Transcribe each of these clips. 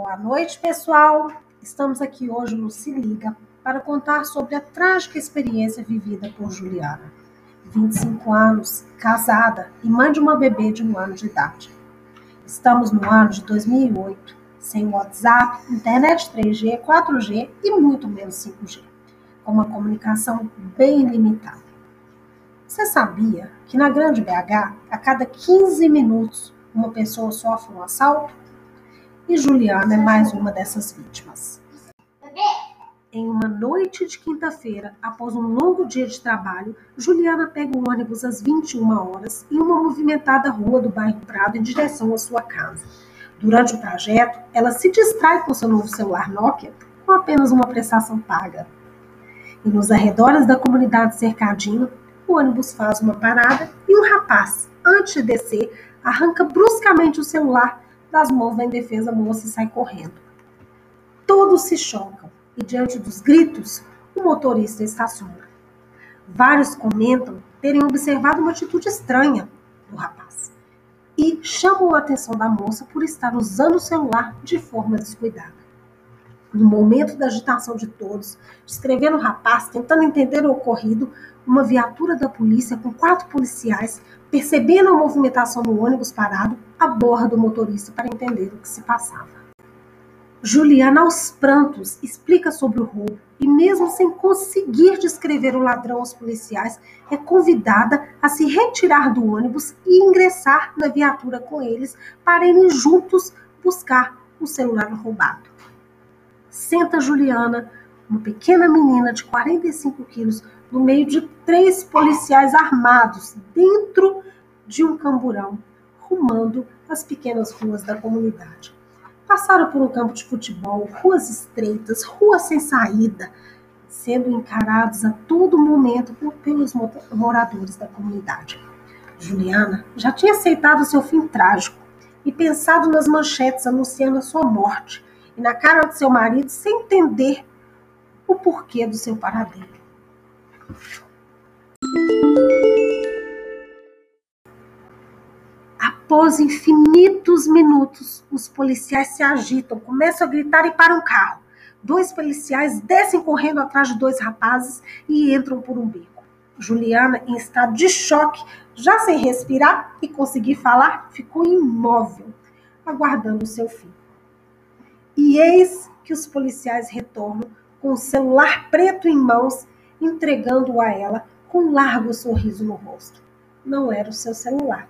Boa noite, pessoal. Estamos aqui hoje no Se Liga para contar sobre a trágica experiência vivida por Juliana. 25 anos, casada e mãe de uma bebê de um ano de idade. Estamos no ano de 2008, sem WhatsApp, internet 3G, 4G e muito menos 5G, com uma comunicação bem limitada. Você sabia que na Grande BH, a cada 15 minutos, uma pessoa sofre um assalto? E Juliana é mais uma dessas vítimas. Em uma noite de quinta-feira, após um longo dia de trabalho, Juliana pega o ônibus às 21 horas em uma movimentada rua do bairro Prado em direção à sua casa. Durante o trajeto, ela se distrai com seu novo celular Nokia com apenas uma prestação paga. E nos arredores da comunidade cercadinho, o ônibus faz uma parada e um rapaz, antes de descer, arranca bruscamente o celular das mãos da indefesa moça e sai correndo. Todos se chocam e, diante dos gritos, o motorista estaciona. Vários comentam terem observado uma atitude estranha do rapaz e chamam a atenção da moça por estar usando o celular de forma descuidada. No momento da agitação de todos, descrevendo o rapaz, tentando entender o ocorrido, uma viatura da polícia com quatro policiais, percebendo a movimentação do ônibus parado, aborda o motorista para entender o que se passava. Juliana, aos prantos, explica sobre o roubo e, mesmo sem conseguir descrever o ladrão aos policiais, é convidada a se retirar do ônibus e ingressar na viatura com eles para irem juntos buscar o celular roubado. Senta Juliana, uma pequena menina de 45 quilos, no meio de três policiais armados dentro de um camburão, rumando as pequenas ruas da comunidade. Passaram por um campo de futebol, ruas estreitas, ruas sem saída, sendo encarados a todo momento por, pelos moradores da comunidade. Juliana já tinha aceitado seu fim trágico e pensado nas manchetes anunciando a sua morte e na cara de seu marido sem entender o porquê do seu paradeiro. Após infinitos minutos, os policiais se agitam, começam a gritar e param o carro. Dois policiais descem correndo atrás de dois rapazes e entram por um beco. Juliana, em estado de choque, já sem respirar e conseguir falar, ficou imóvel, aguardando o seu fim. E eis que os policiais retornam com o celular preto em mãos, entregando-o a ela com um largo sorriso no rosto. Não era o seu celular.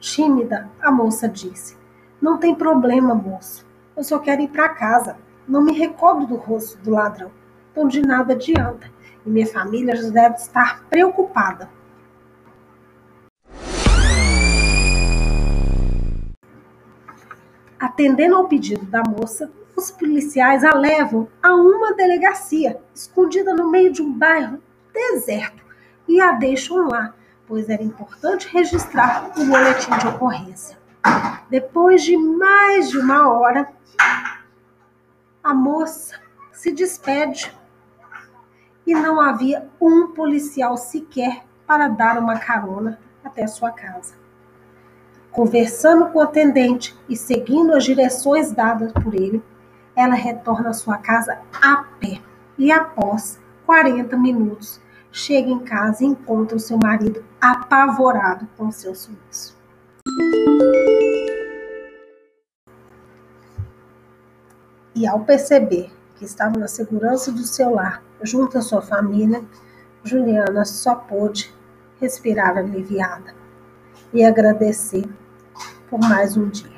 Tímida, a moça disse: Não tem problema, moço. Eu só quero ir para casa. Não me recordo do rosto do ladrão. Então de nada adianta. E minha família já deve estar preocupada. Atendendo ao pedido da moça, os policiais a levam a uma delegacia, escondida no meio de um bairro deserto, e a deixam lá, pois era importante registrar o boletim de ocorrência. Depois de mais de uma hora, a moça se despede e não havia um policial sequer para dar uma carona até sua casa. Conversando com o atendente e seguindo as direções dadas por ele, ela retorna à sua casa a pé e, após 40 minutos, chega em casa e encontra o seu marido apavorado com seu sumiço. E ao perceber que estava na segurança do seu lar, junto à sua família, Juliana só pôde respirar aliviada e agradecer por mais um dia.